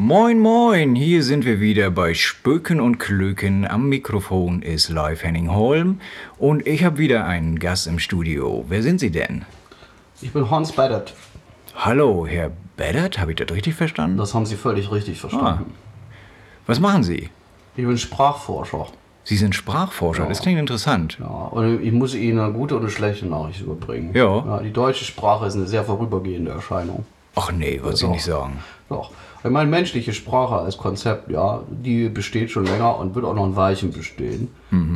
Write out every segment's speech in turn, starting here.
Moin, moin, hier sind wir wieder bei Spöken und Klöken. Am Mikrofon ist Live Henning Holm und ich habe wieder einen Gast im Studio. Wer sind Sie denn? Ich bin Hans Beddert. Hallo, Herr Beddert, habe ich das richtig verstanden? Das haben Sie völlig richtig verstanden. Was machen Sie? Ich bin Sprachforscher. Sie sind Sprachforscher, das klingt interessant. Ja, und ich muss Ihnen eine gute und eine schlechte Nachricht überbringen. Ja. die deutsche Sprache ist eine sehr vorübergehende Erscheinung. Ach nee, Sie Doch. nicht sagen. Doch. Ich meine, menschliche Sprache als Konzept, ja, die besteht schon länger und wird auch noch ein Weilchen bestehen.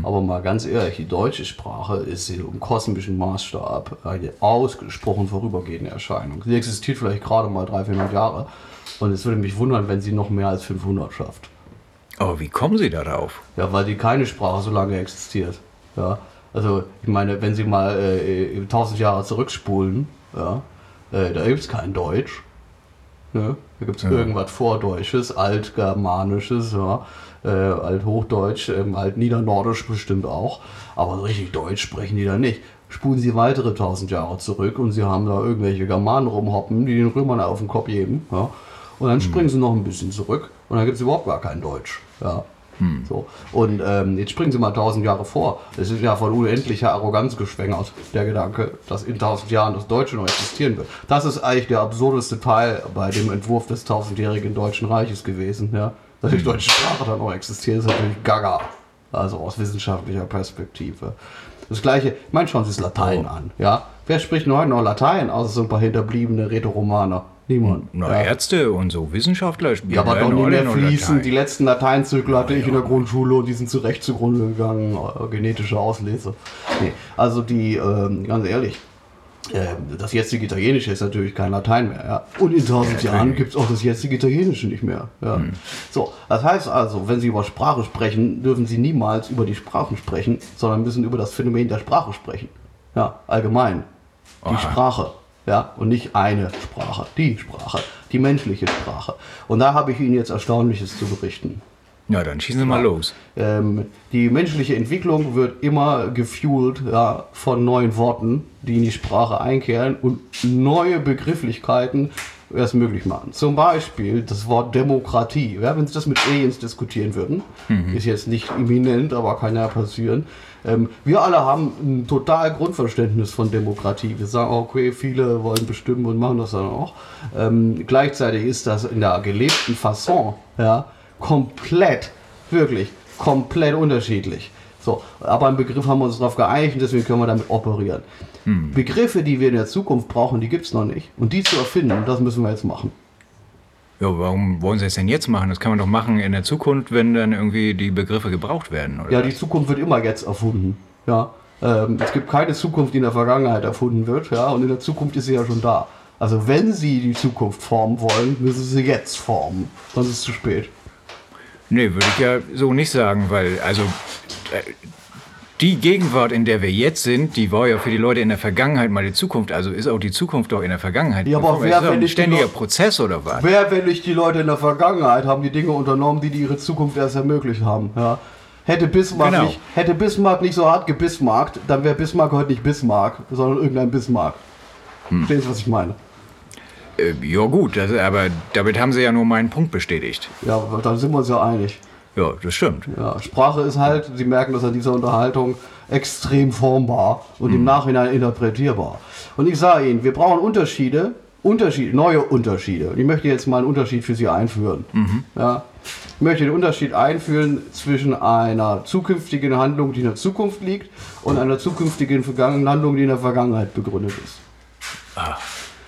Aber mal ganz ehrlich, die deutsche Sprache ist im kosmischen Maßstab eine ausgesprochen vorübergehende Erscheinung. Sie existiert vielleicht gerade mal 300, 400 Jahre. Und es würde mich wundern, wenn sie noch mehr als 500 schafft. Aber wie kommen Sie darauf? Ja, weil die keine Sprache so lange existiert. Ja, also ich meine, wenn Sie mal äh, 1000 Jahre zurückspulen, ja, äh, da gibt es kein Deutsch. Ne? Da gibt es irgendwas Vordeutsches, Altgermanisches, ja, äh, Althochdeutsch, ähm, Altniedernordisch bestimmt auch. Aber richtig Deutsch sprechen die da nicht. Spulen Sie weitere 1000 Jahre zurück und Sie haben da irgendwelche Germanen rumhoppen, die den Römern auf den Kopf geben. Ja? Und dann springen Sie noch ein bisschen zurück und dann gibt es überhaupt gar kein Deutsch. Ja? So. Und ähm, jetzt springen Sie mal 1000 Jahre vor. Es ist ja von unendlicher Arroganz geschwängert, der Gedanke, dass in 1000 Jahren das Deutsche noch existieren wird. Das ist eigentlich der absurdeste Teil bei dem Entwurf des tausendjährigen Deutschen Reiches gewesen. Ja? Dass die deutsche Sprache dann noch existiert, ist natürlich gaga. Also aus wissenschaftlicher Perspektive. Das gleiche, ich meine, schauen Sie das Latein an. Ja? Wer spricht denn heute noch Latein, außer so ein paar hinterbliebene Rätoromaner? Niemand. Na, ja. Ärzte und so Wissenschaftler spielen Ja, aber doch nicht mehr fließen. Die letzten Lateinzyklen hatte ich in der Grundschule und die sind zurecht zugrunde gegangen. Äh, Genetische Auslese. Nee, also die, ähm, ganz ehrlich, ähm, das jetzige Italienische ist natürlich kein Latein mehr. Ja. Und in tausend Jahren gibt es auch das jetzige Italienische nicht mehr. Ja. So, das heißt also, wenn Sie über Sprache sprechen, dürfen Sie niemals über die Sprachen sprechen, sondern müssen über das Phänomen der Sprache sprechen. Ja, allgemein. Die Sprache. Ja, und nicht eine Sprache, die Sprache, die menschliche Sprache. Und da habe ich Ihnen jetzt Erstaunliches zu berichten. Ja, dann schießen Sie mal los. Ähm, die menschliche Entwicklung wird immer gefuelt ja, von neuen Worten, die in die Sprache einkehren und neue Begrifflichkeiten es möglich machen. Zum Beispiel das Wort Demokratie. Ja, wenn Sie das mit Aliens diskutieren würden, ist jetzt nicht imminent, aber kann ja passieren. Ähm, wir alle haben ein total Grundverständnis von Demokratie. Wir sagen, okay, viele wollen bestimmen und machen das dann auch. Ähm, gleichzeitig ist das in der gelebten Fasson ja, komplett, wirklich komplett unterschiedlich. So, aber im Begriff haben wir uns darauf geeinigt und deswegen können wir damit operieren. Begriffe, die wir in der Zukunft brauchen, die gibt es noch nicht. Und die zu erfinden, das müssen wir jetzt machen. Ja, warum wollen Sie es denn jetzt machen? Das kann man doch machen in der Zukunft, wenn dann irgendwie die Begriffe gebraucht werden, oder? Ja, die Zukunft wird immer jetzt erfunden. Ja, ähm, es gibt keine Zukunft, die in der Vergangenheit erfunden wird. Ja, und in der Zukunft ist sie ja schon da. Also wenn Sie die Zukunft formen wollen, müssen Sie sie jetzt formen. Sonst ist es zu spät. Nee, würde ich ja so nicht sagen, weil, also, die Gegenwart, in der wir jetzt sind, die war ja für die Leute in der Vergangenheit mal die Zukunft. Also ist auch die Zukunft doch in der Vergangenheit. Ja, aber Ist wer, das wenn ein ständiger Leute- Prozess oder was? Wer, wenn nicht die Leute in der Vergangenheit, haben die Dinge unternommen, die, die ihre Zukunft erst ermöglicht haben. Ja. Hätte, Bismarck Genau. nicht, hätte Bismarck nicht so hart gebismarckt, dann wäre Bismarck heute nicht Bismarck, sondern irgendein Bismarck. Hm. Verstehen Sie, was ich meine? Äh, ja gut, das, aber damit haben Sie ja nur meinen Punkt bestätigt. Ja, dann sind wir uns ja einig. Ja, das stimmt. Ja, Sprache ist halt, Sie merken das an dieser Unterhaltung, extrem formbar und im Nachhinein interpretierbar. Und ich sage Ihnen, wir brauchen Unterschiede, Unterschiede, neue Unterschiede. Und ich möchte jetzt mal einen Unterschied für Sie einführen. Ja, ich möchte den Unterschied einführen zwischen einer zukünftigen Handlung, die in der Zukunft liegt, und einer zukünftigen vergangenen Handlung, die in der Vergangenheit begründet ist.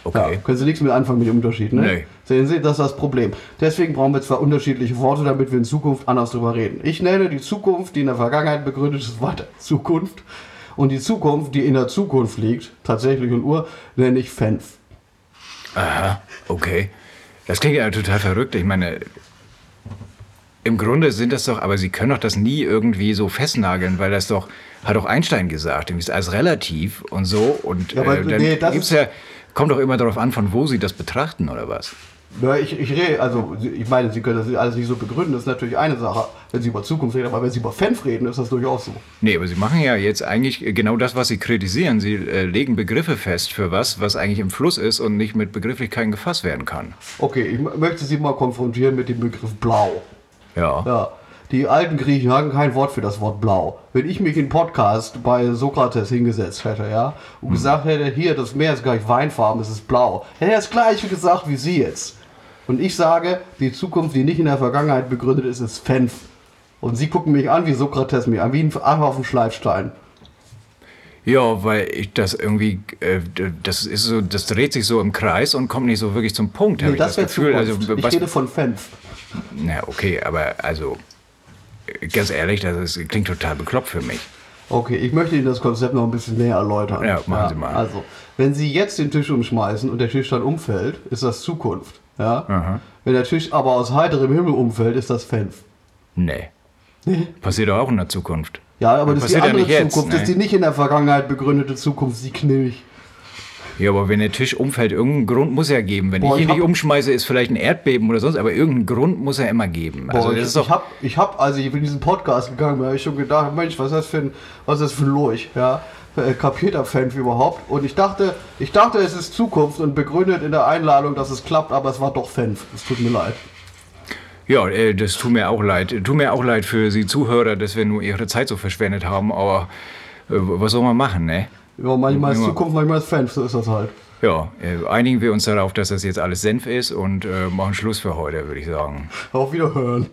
Okay. Ja, können Sie nichts mit anfangen mit dem Unterschied, ne? Nee. Sehen Sie, das ist das Problem. Deswegen brauchen wir zwar unterschiedliche Worte, damit wir in Zukunft anders drüber reden. Ich nenne die Zukunft, die in der Vergangenheit begründet ist, weiter Zukunft. Und die Zukunft, die in der Zukunft liegt, tatsächlich und Uhr, nenne ich Fenf. Aha, okay. Das klingt ja total verrückt. Ich meine, im Grunde sind das doch, aber Sie können doch das nie irgendwie so festnageln, weil das doch, hat doch Einstein gesagt, irgendwie ist alles relativ und so. Und Ja, aber äh, dann nee, gibt's ist- ja, kommt doch immer darauf an, von wo Sie das betrachten oder was. Na, ich, ich rede, also ich meine, Sie können das alles nicht so begründen, das ist natürlich eine Sache, wenn Sie über Zukunft reden, aber wenn Sie über Fenf reden, ist das durchaus so. Nee, aber Sie machen ja jetzt eigentlich genau das, was Sie kritisieren. Sie äh, legen Begriffe fest für was, was eigentlich im Fluss ist und nicht mit Begrifflichkeiten gefasst werden kann. Okay, ich möchte Sie mal konfrontieren mit dem Begriff Blau. Ja. Ja, die alten Griechen hatten kein Wort für das Wort Blau. Wenn ich mich in Podcast bei Sokrates hingesetzt hätte, ja, und gesagt hätte, hier, das Meer ist gleich weinfarben, es ist blau, hätte er das gleiche gesagt wie Sie jetzt. Und ich sage, die Zukunft, die nicht in der Vergangenheit begründet ist, ist Fenf. Und Sie gucken mich an wie Sokrates mich an, wie ein Affe auf dem Schleifstein. Ja, weil ich das irgendwie, äh, das ist so, das dreht sich so im Kreis und kommt nicht so wirklich zum Punkt, Nee, ich das wäre Zukunft. Also, ich was, rede von Fenf. na, okay, aber also, ganz ehrlich, das ist, klingt total bekloppt für mich. Okay, ich möchte Ihnen das Konzept noch ein bisschen näher erläutern. Ja, machen Sie mal. Also, wenn Sie jetzt den Tisch umschmeißen und der Tisch dann umfällt, ist das Zukunft. Ja? Aha. Wenn der Tisch aber aus heiterem Himmel umfällt, ist das Fenf. Nee. Passiert doch auch in der Zukunft. Ja, aber das ist die Passiert ja andere nicht jetzt, Zukunft, das ist ne? die nicht in der Vergangenheit begründete Zukunft, die knillig. Ja, aber wenn der Tisch umfällt, irgendeinen Grund muss er geben. Wenn Boah, ich ihn ich hab- nicht umschmeiße, ist vielleicht ein Erdbeben oder sonst, aber irgendeinen Grund muss er immer geben. Also Boah, das ich, ist doch, ich habe, ich hab, als ich in diesen Podcast gegangen bin, habe ich schon gedacht, Mensch, was ist das für ein, was ist das für ein Lurch, ja? Äh, Kapiert der Fan überhaupt? Und ich dachte, ich dachte, es ist Zukunft und begründet in der Einladung, dass es klappt, aber es war doch Fenf. Es tut mir leid. ja, äh, das tut mir auch leid. Tut mir auch leid für Sie Zuhörer, dass wir nur Ihre Zeit so verschwendet haben, aber äh, was soll man machen, ne? Ja, manchmal ist. Zukunft, manchmal ist Fenf, so ist das halt. Ja, äh, einigen wir uns darauf, dass das jetzt alles Senf ist und äh, machen Schluss für heute, würde ich sagen. Auf Wiederhören.